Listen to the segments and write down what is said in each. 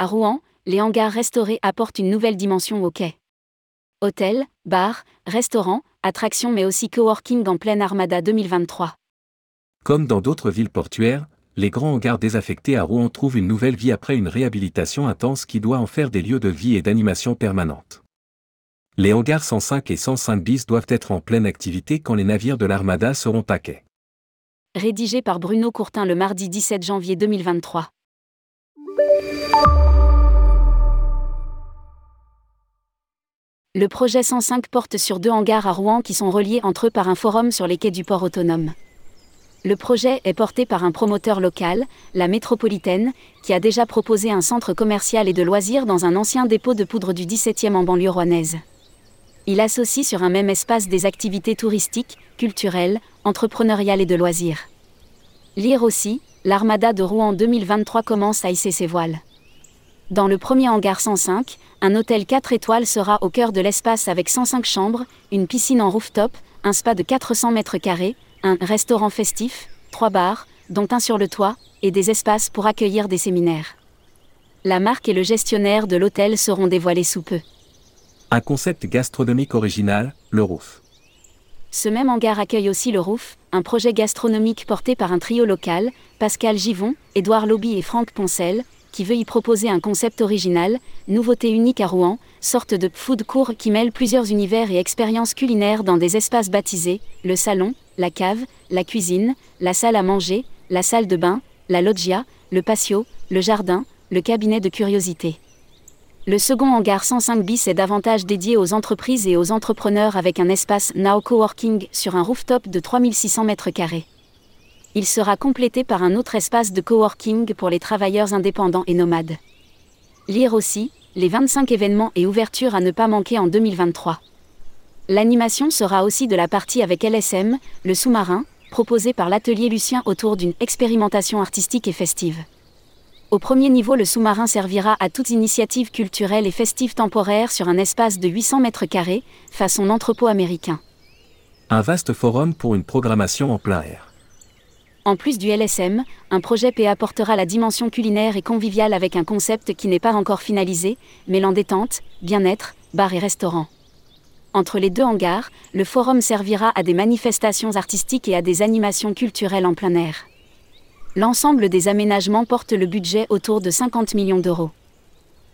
À Rouen, les hangars restaurés apportent une nouvelle dimension au quai. Hôtels, bars, restaurants, attractions mais aussi coworking en pleine Armada 2023. Comme dans d'autres villes portuaires, les grands hangars désaffectés à Rouen trouvent une nouvelle vie après une réhabilitation intense qui doit en faire des lieux de vie et d'animation permanente. Les hangars 105 et 105 bis doivent être en pleine activité quand les navires de l'Armada seront à quai. Rédigé par Bruno Courtin le mardi 17 janvier 2023. Le projet 105 porte sur deux hangars à Rouen qui sont reliés entre eux par un forum sur les quais du port autonome. Le projet est porté par un promoteur local, la métropolitaine, qui a déjà proposé un centre commercial et de loisirs dans un ancien dépôt de poudre du 17e en banlieue rouennaise. Il associe sur un même espace des activités touristiques, culturelles, entrepreneuriales et de loisirs. Lire aussi, l'Armada de Rouen 2023 commence à hisser ses voiles. Dans le premier hangar 105, un hôtel 4 étoiles sera au cœur de l'espace avec 105 chambres, une piscine en rooftop, un spa de 400 mètres carrés, un restaurant festif, trois bars, dont un sur le toit, et des espaces pour accueillir des séminaires. La marque et le gestionnaire de l'hôtel seront dévoilés sous peu. Un concept gastronomique original, le Roof. Ce même hangar accueille aussi le Roof, un projet gastronomique porté par un trio local, Pascal Givon, Édouard Lobby et Franck Poncel, qui veut y proposer un concept original, nouveauté unique à Rouen, sorte de food court qui mêle plusieurs univers et expériences culinaires dans des espaces baptisés, le salon, la cave, la cuisine, la salle à manger, la salle de bain, la loggia, le patio, le jardin, le cabinet de curiosité. Le second hangar 105 bis est davantage dédié aux entreprises et aux entrepreneurs avec un espace Now Coworking sur un rooftop de 3600 m2 il sera complété par un autre espace de coworking pour les travailleurs indépendants et nomades. Lire aussi, les 25 événements et ouvertures à ne pas manquer en 2023. L'animation sera aussi de la partie avec LSM, le sous-marin, proposé par l'atelier Lucien autour d'une expérimentation artistique et festive. Au premier niveau, le sous-marin servira à toute initiative culturelle et festive temporaire sur un espace de 800 mètres carrés, façon entrepôt américain. Un vaste forum pour une programmation en plein air. En plus du LSM, un projet P apportera la dimension culinaire et conviviale avec un concept qui n'est pas encore finalisé, mêlant détente, bien-être, bar et restaurant. Entre les deux hangars, le forum servira à des manifestations artistiques et à des animations culturelles en plein air. L'ensemble des aménagements porte le budget autour de 50 millions d'euros.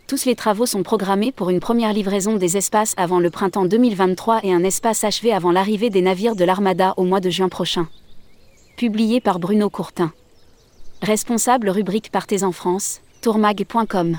Tous les travaux sont programmés pour une première livraison des espaces avant le printemps 2023 et un espace achevé avant l'arrivée des navires de l'Armada au mois de juin prochain publié par Bruno Courtin. Responsable rubrique Partez en France, tourmag.com.